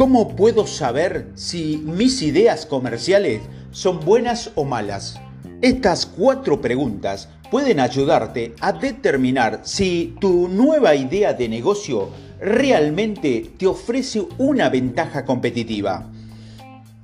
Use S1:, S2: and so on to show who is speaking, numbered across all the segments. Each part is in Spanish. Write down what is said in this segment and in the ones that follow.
S1: ¿Cómo puedo saber si mis ideas comerciales son buenas o malas? Estas cuatro preguntas pueden ayudarte a determinar si tu nueva idea de negocio realmente te ofrece una ventaja competitiva.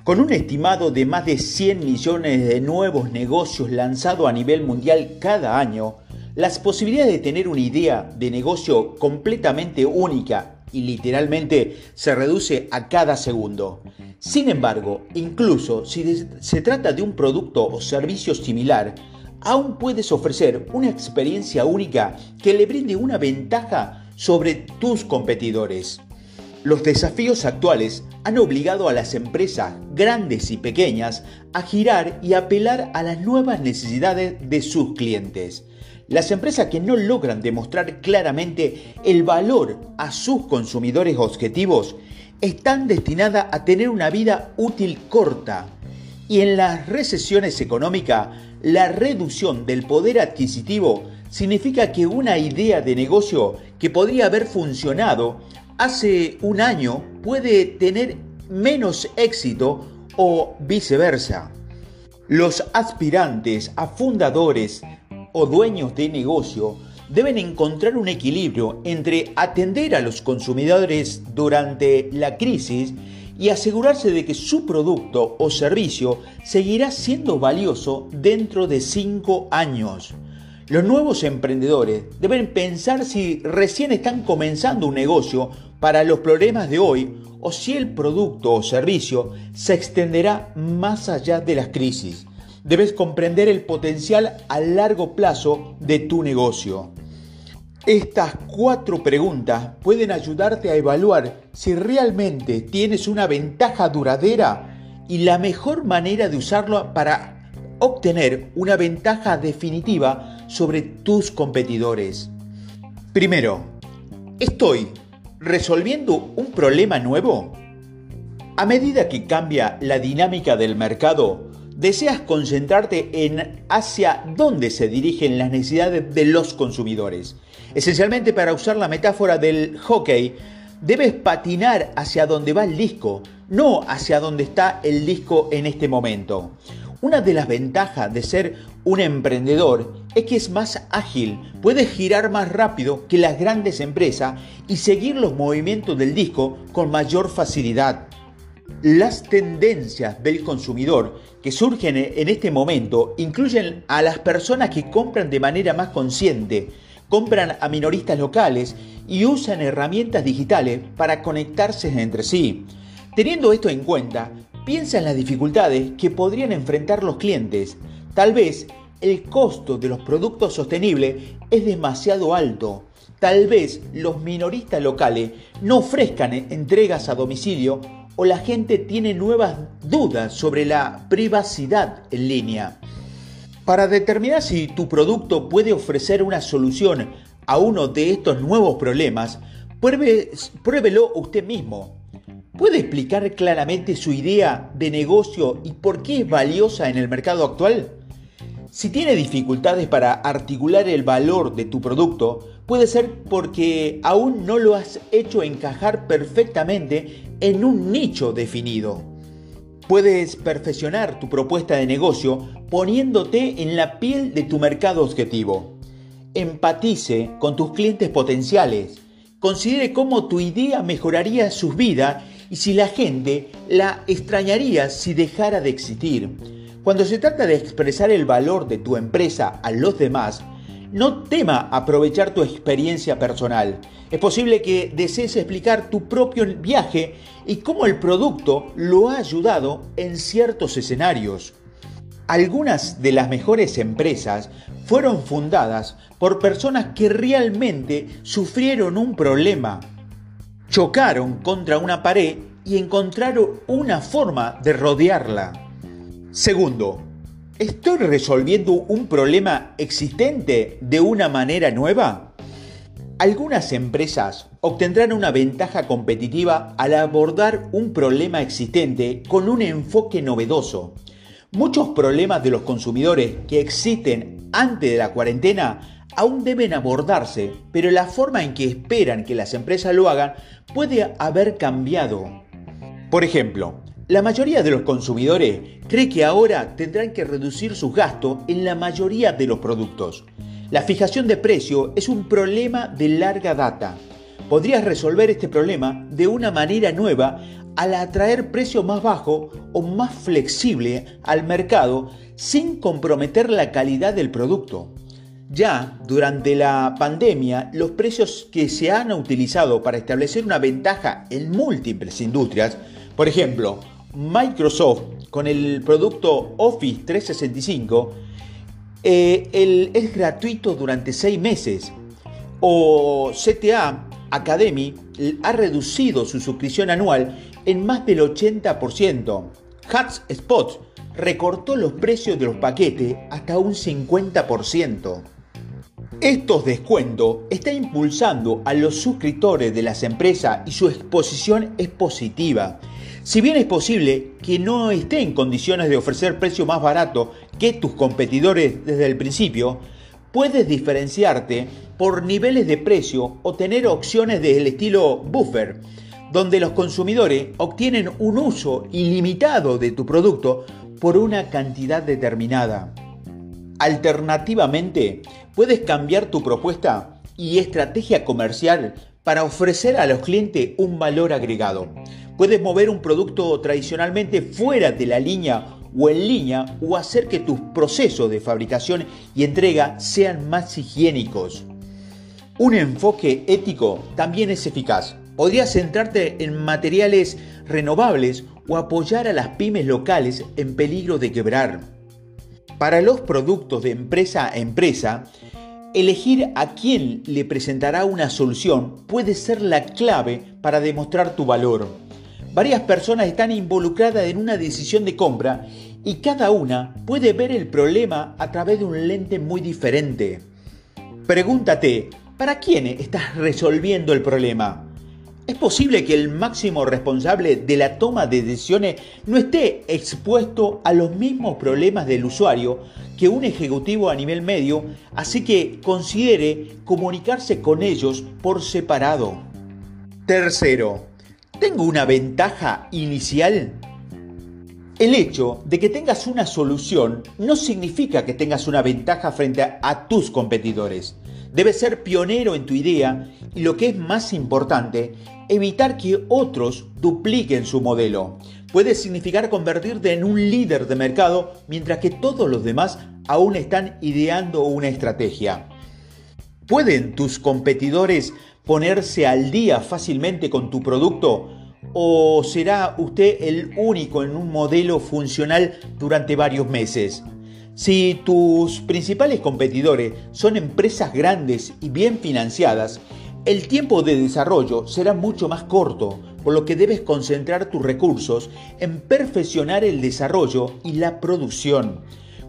S1: Con un estimado de más de 100 millones de nuevos negocios lanzados a nivel mundial cada año, las posibilidades de tener una idea de negocio completamente única y literalmente se reduce a cada segundo. Sin embargo, incluso si se trata de un producto o servicio similar, aún puedes ofrecer una experiencia única que le brinde una ventaja sobre tus competidores. Los desafíos actuales han obligado a las empresas grandes y pequeñas a girar y apelar a las nuevas necesidades de sus clientes. Las empresas que no logran demostrar claramente el valor a sus consumidores objetivos están destinadas a tener una vida útil corta. Y en las recesiones económicas, la reducción del poder adquisitivo significa que una idea de negocio que podría haber funcionado hace un año puede tener menos éxito o viceversa. Los aspirantes a fundadores o dueños de negocio deben encontrar un equilibrio entre atender a los consumidores durante la crisis y asegurarse de que su producto o servicio seguirá siendo valioso dentro de cinco años. Los nuevos emprendedores deben pensar si recién están comenzando un negocio para los problemas de hoy o si el producto o servicio se extenderá más allá de las crisis debes comprender el potencial a largo plazo de tu negocio. Estas cuatro preguntas pueden ayudarte a evaluar si realmente tienes una ventaja duradera y la mejor manera de usarlo para obtener una ventaja definitiva sobre tus competidores. Primero, ¿estoy resolviendo un problema nuevo? A medida que cambia la dinámica del mercado, deseas concentrarte en hacia dónde se dirigen las necesidades de los consumidores. Esencialmente, para usar la metáfora del hockey, debes patinar hacia donde va el disco, no hacia donde está el disco en este momento. Una de las ventajas de ser un emprendedor es que es más ágil, puedes girar más rápido que las grandes empresas y seguir los movimientos del disco con mayor facilidad. Las tendencias del consumidor que surgen en este momento incluyen a las personas que compran de manera más consciente, compran a minoristas locales y usan herramientas digitales para conectarse entre sí. Teniendo esto en cuenta, piensa en las dificultades que podrían enfrentar los clientes. Tal vez el costo de los productos sostenibles es demasiado alto. Tal vez los minoristas locales no ofrezcan entregas a domicilio o la gente tiene nuevas dudas sobre la privacidad en línea. Para determinar si tu producto puede ofrecer una solución a uno de estos nuevos problemas, pruébelo usted mismo. ¿Puede explicar claramente su idea de negocio y por qué es valiosa en el mercado actual? Si tiene dificultades para articular el valor de tu producto, puede ser porque aún no lo has hecho encajar perfectamente en un nicho definido. Puedes perfeccionar tu propuesta de negocio poniéndote en la piel de tu mercado objetivo. Empatice con tus clientes potenciales. Considere cómo tu idea mejoraría su vida y si la gente la extrañaría si dejara de existir. Cuando se trata de expresar el valor de tu empresa a los demás, no tema aprovechar tu experiencia personal. Es posible que desees explicar tu propio viaje y cómo el producto lo ha ayudado en ciertos escenarios. Algunas de las mejores empresas fueron fundadas por personas que realmente sufrieron un problema, chocaron contra una pared y encontraron una forma de rodearla. Segundo, ¿estoy resolviendo un problema existente de una manera nueva? Algunas empresas obtendrán una ventaja competitiva al abordar un problema existente con un enfoque novedoso. Muchos problemas de los consumidores que existen antes de la cuarentena aún deben abordarse, pero la forma en que esperan que las empresas lo hagan puede haber cambiado. Por ejemplo, la mayoría de los consumidores cree que ahora tendrán que reducir sus gastos en la mayoría de los productos. La fijación de precio es un problema de larga data. Podrías resolver este problema de una manera nueva al atraer precio más bajo o más flexible al mercado sin comprometer la calidad del producto. Ya durante la pandemia, los precios que se han utilizado para establecer una ventaja en múltiples industrias, por ejemplo, Microsoft con el producto Office 365, eh, es gratuito durante seis meses, o CTA Academy ha reducido su suscripción anual en más del 80%. HubSpot recortó los precios de los paquetes hasta un 50%. Estos descuentos están impulsando a los suscriptores de las empresas y su exposición es positiva. Si bien es posible que no esté en condiciones de ofrecer precio más barato que tus competidores desde el principio, puedes diferenciarte por niveles de precio o tener opciones del estilo buffer donde los consumidores obtienen un uso ilimitado de tu producto por una cantidad determinada. Alternativamente, puedes cambiar tu propuesta y estrategia comercial para ofrecer a los clientes un valor agregado. Puedes mover un producto tradicionalmente fuera de la línea o en línea o hacer que tus procesos de fabricación y entrega sean más higiénicos. Un enfoque ético también es eficaz Podrías centrarte en materiales renovables o apoyar a las pymes locales en peligro de quebrar. Para los productos de empresa a empresa, elegir a quién le presentará una solución puede ser la clave para demostrar tu valor. Varias personas están involucradas en una decisión de compra y cada una puede ver el problema a través de un lente muy diferente. Pregúntate, ¿para quién estás resolviendo el problema? Es posible que el máximo responsable de la toma de decisiones no esté expuesto a los mismos problemas del usuario que un ejecutivo a nivel medio, así que considere comunicarse con ellos por separado. Tercero, ¿tengo una ventaja inicial? El hecho de que tengas una solución no significa que tengas una ventaja frente a, tus competidores. Debes ser pionero en tu idea y lo que es más importante, evitar que otros dupliquen su modelo. Puede significar convertirte en un líder de mercado mientras que todos los demás aún están ideando una estrategia. ¿Pueden tus competidores ponerse al día fácilmente con tu producto? ¿O será usted el único en un modelo funcional durante varios meses? Si tus principales competidores son empresas grandes y bien financiadas, el tiempo de desarrollo será mucho más corto, por lo que debes concentrar tus recursos en perfeccionar el desarrollo y la producción.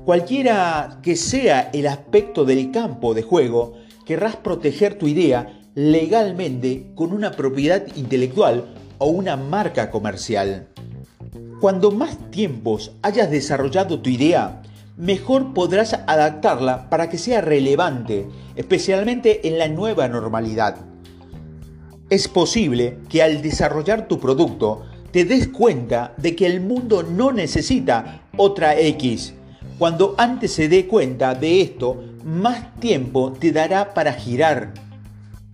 S1: Cualquiera que sea el aspecto del campo de juego, querrás proteger tu idea legalmente con una propiedad intelectual o una marca comercial. Cuando más tiempos hayas desarrollado tu idea, mejor podrás adaptarla para que sea relevante, especialmente en la nueva normalidad. Es posible que al desarrollar tu producto te des cuenta de que el mundo no necesita otra X. Cuando antes se dé cuenta de esto, más tiempo te dará para girar.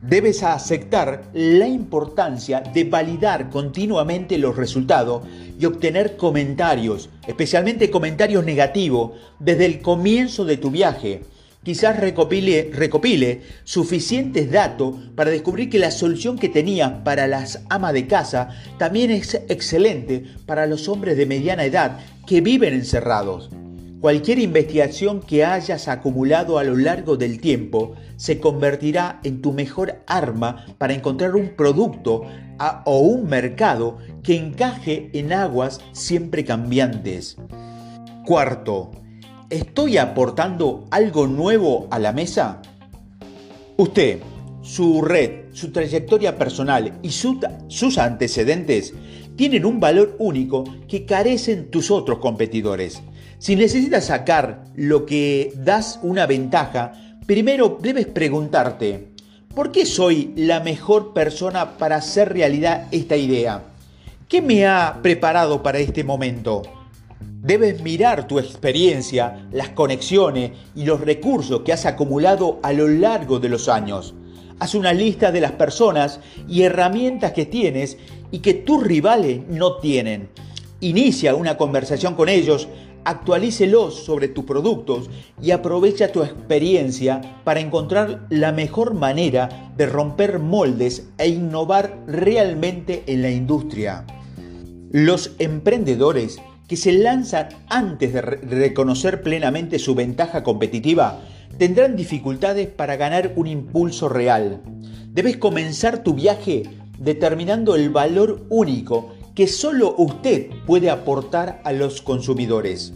S1: Debes aceptar la importancia de validar continuamente los resultados y obtener comentarios, especialmente comentarios negativos, desde el comienzo de tu viaje. Quizás recopile, recopile suficientes datos para descubrir que la solución que tenía para las amas de casa también es excelente para los hombres de mediana edad que viven encerrados. Cualquier investigación que hayas acumulado a lo largo del tiempo se convertirá en tu mejor arma para encontrar un producto o un mercado que encaje en aguas siempre cambiantes. Cuarto, ¿estoy aportando algo nuevo a la mesa? Usted, su red, su trayectoria personal y sus antecedentes tienen un valor único que carecen tus otros competidores. Si necesitas sacar lo que das una ventaja, primero debes preguntarte, ¿por qué soy la mejor persona para hacer realidad esta idea? ¿qué me ha preparado para este momento? Debes mirar tu experiencia, las conexiones y los recursos que has acumulado a lo largo de los años. Haz una lista de las personas y herramientas que tienes y que tus rivales no tienen. Inicia una conversación con ellos, actualícelos sobre tus productos y aprovecha tu experiencia para encontrar la mejor manera de romper moldes e innovar realmente en la industria. Los emprendedores que se lanzan antes de reconocer plenamente su ventaja competitiva tendrán dificultades para ganar un impulso real. Debes comenzar tu viaje determinando el valor único que solo usted puede aportar a los consumidores.